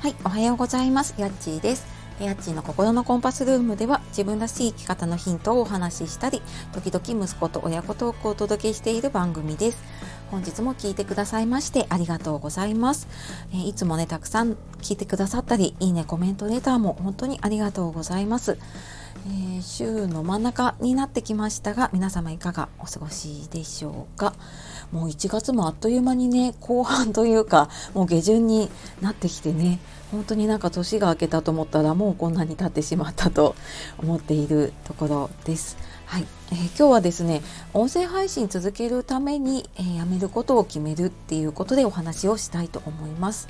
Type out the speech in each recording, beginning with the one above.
はい、おはようございます。やっちーです。やっちーの心のコンパスルームでは自分らしい生き方のヒントをお話ししたり、時々息子と親子トークをお届けしている番組です。本日も聞いてくださいましてありがとうございます。えいつもね、たくさん聞いてくださったり、いいね、コメント、レターも本当にありがとうございます。えー、週の真ん中になってきましたが皆様いかがお過ごしでしょうか？もう1月もあっという間にね後半というかもう下旬になってきてね本当になんか年が明けたと思ったらもうこんなに経ってしまったと思っているところです。はい、えー、今日はですね音声配信続けるために、えー、やめることを決めるっていうことでお話をしたいと思います。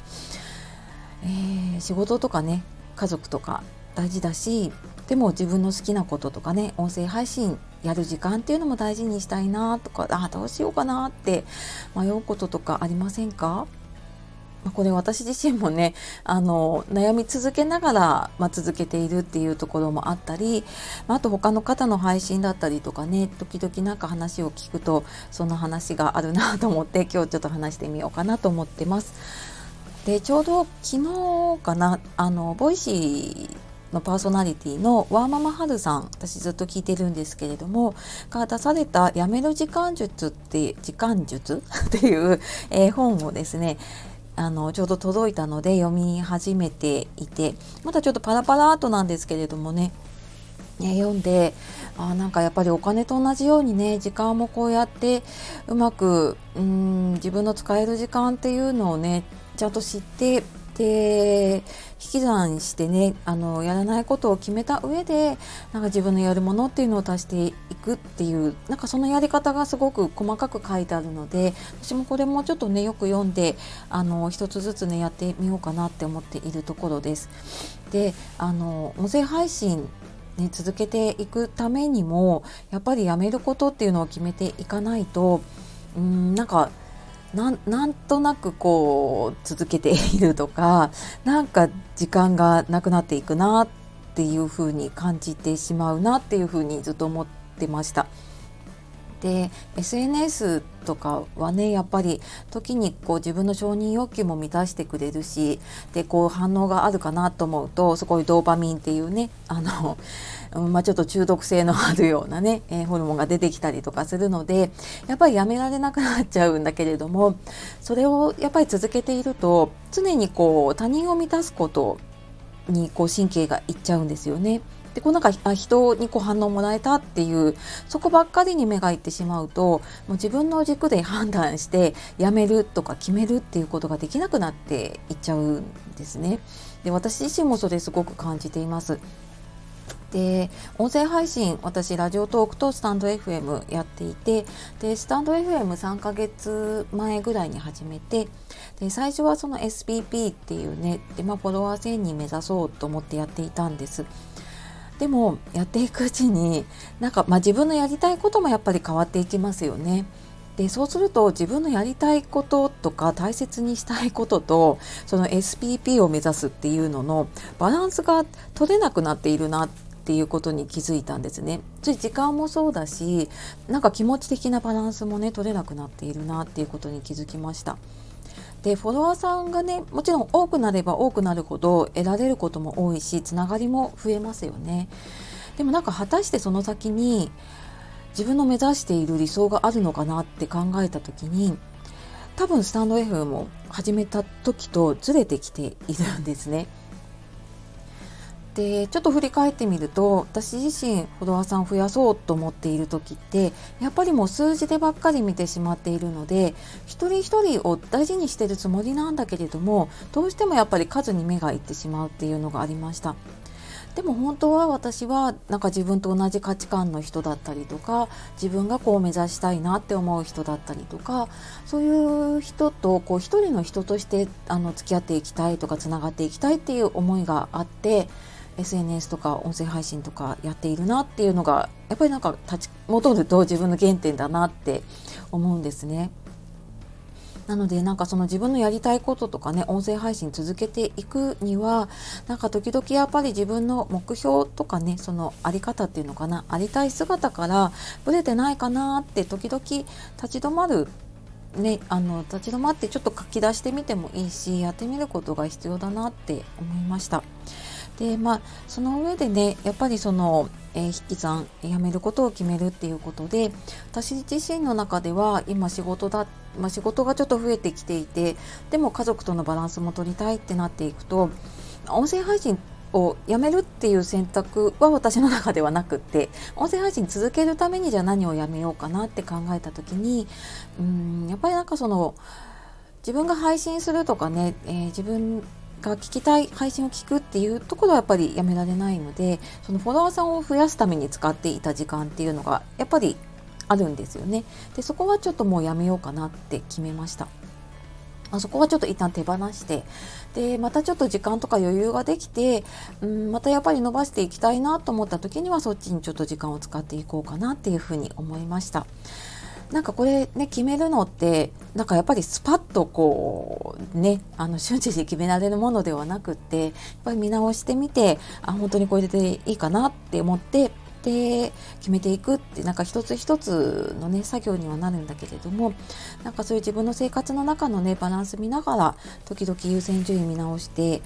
えー、仕事とかね家族とか大事だしでも自分の好きなこととかね音声配信やる時間っていうのも大事にしたいなとかあどうしようかなって迷うこととかありませんか？これ私自身もねあの悩み続けながら、ま、続けているっていうところもあったり、まあ、あと他の方の配信だったりとかね時々なんか話を聞くとその話があるなと思って今日ちょっと話してみようかなと思ってます。でちょうど昨日かなあの Voicy のパーソナリティのワーママハルさん私ずっと聞いてるんですけれどもが出された「やめる時間術」って時間術？っていう、えー、本をですねあのちょうど届いたので読み始めていてまだちょっとパラパラーとなんですけれどもねね、読んであなんかやっぱりお金と同じようにね時間もこうやってうまくうん自分の使える時間っていうのをねちゃんと知ってで引き算してねあのやらないことを決めた上でなんか自分のやるものっていうのを足していくっていうなんかそのやり方がすごく細かく書いてあるので私もこれもちょっとねよく読んであの一つずつねやってみようかなって思っているところです。であの音声配信ね、続けていくためにもやっぱりやめることっていうのを決めていかないとうんなんかなんとなくこう続けているとか なんか時間がなくなっていくなっていうふうに感じてしまうなっていうふうにずっと思ってました。で SNS とかはねやっぱり時にこう自分の承認欲求も満たしてくれるしでこう反応があるかなと思うとそこにドーパミンっていうねあの、まあ、ちょっと中毒性のあるようなね、え、ホルモンが出てきたりとかするのでやっぱりやめられなくなっちゃうんだけれどもそれをやっぱり続けていると常にこう他人を満たすことにこう神経がいっちゃうんですよね。でこうなんか人にこう反応もらえたっていうそこばっかりに目がいってしまうともう自分の軸で判断してやめるとか決めるっていうことができなくなっていっちゃうんですね。で私自身もそれすごく感じています。で音声配信私ラジオトークとスタンド FM やっていてでスタンド FM3 ヶ月前ぐらいに始めてで最初はその SPP っていうねで、まあ、フォロワー1000人目指そうと思ってやっていたんです。でもやっていくうちになんか、まあ、自分のやりたいこともやっぱり変わっていきますよね。でそうすると自分のやりたいこととか大切にしたいこととその SPP を目指すっていうののバランスが取れなくなっているなっていうことに気づいたんですね。つい時間もそうだしなんか気持ち的なバランスもね取れなくなっているなっていうことに気づきました。でフォロワーさんがねもちろん多くなれば多くなるほど得られることも多いしつながりも増えますよねでもなんか果たしてその先に自分の目指している理想があるのかなって考えた時に多分スタンド F も始めた時とずれてきているんですね。でちょっと振り返ってみると私自身フォロワーさん増やそうと思っている時ってやっぱりもう数字でばっかり見てしまっているので一人一人を大事にしてるつもりなんだけれどもどうしてもやっぱり数に目がいってしまうっていうのがありました。でも本当は私はなんか自分と同じ価値観の人だったりとか自分がこう目指したいなって思う人だったりとかそういう人とこう一人の人としてあの付き合っていきたいとかつながっていきたいっていう思いがあって SNS とか音声配信とかやっているなっていうのがやっぱりなんか立ち戻ると自分の原点だなって思うんですね。なのでなんかその自分のやりたいこととかね音声配信続けていくにはなんか時々やっぱり自分の目標とかねそのあり方っていうのかなありたい姿からぶれてないかなって時々立ち止まるねあの立ち止まってちょっと書き出してみてもいいしやってみることが必要だなって思いました。でまあその上でねやっぱりその、えー、筆記さん辞めることを決めるっていうことで私自身の中では今仕事だ、まあ、仕事がちょっと増えてきていてでも家族とのバランスも取りたいってなっていくと音声配信をやめるっていう選択は私の中ではなくって音声配信続けるためにじゃあ何をやめようかなって考えた時にうんやっぱりなんかその自分が配信するとかね、えー、自分が聞きたい配信を聞くっていうところはやっぱりやめられないのでそのフォロワーさんを増やすために使っていた時間っていうのがやっぱりあるんですよね。でそこはちょっともうやめようかなって決めました。あそこはちょっと一旦手放してでまたちょっと時間とか余裕ができて、うん、またやっぱり伸ばしていきたいなと思った時にはそっちにちょっと時間を使っていこうかなっていうふうに思いました。なんかこれね決めるのってなんかやっぱりスパッとこうねあの瞬時に決められるものではなくってやっぱり見直してみてあ本当にこれでいいかなって思ってで決めていくってなんか一つ一つのね作業にはなるんだけれどもなんかそういう自分の生活の中のねバランス見ながら時々優先順位見直して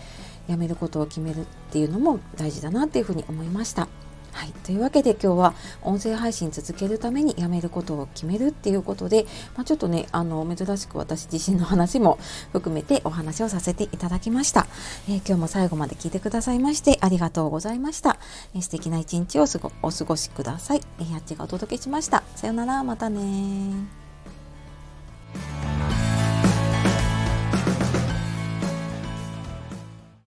やめることを決めるっていうのも大事だなっていうふうに思いました。はい、というわけで今日は音声配信続けるためにやめることを決めるっていうことで、まあ、ちょっとねあの珍しく私自身の話も含めてお話をさせていただきました、えー、今日も最後まで聞いてくださいましてありがとうございました、えー、素敵な一日をお過ごしください、えー、やっちがお届けしました。さよなら。またね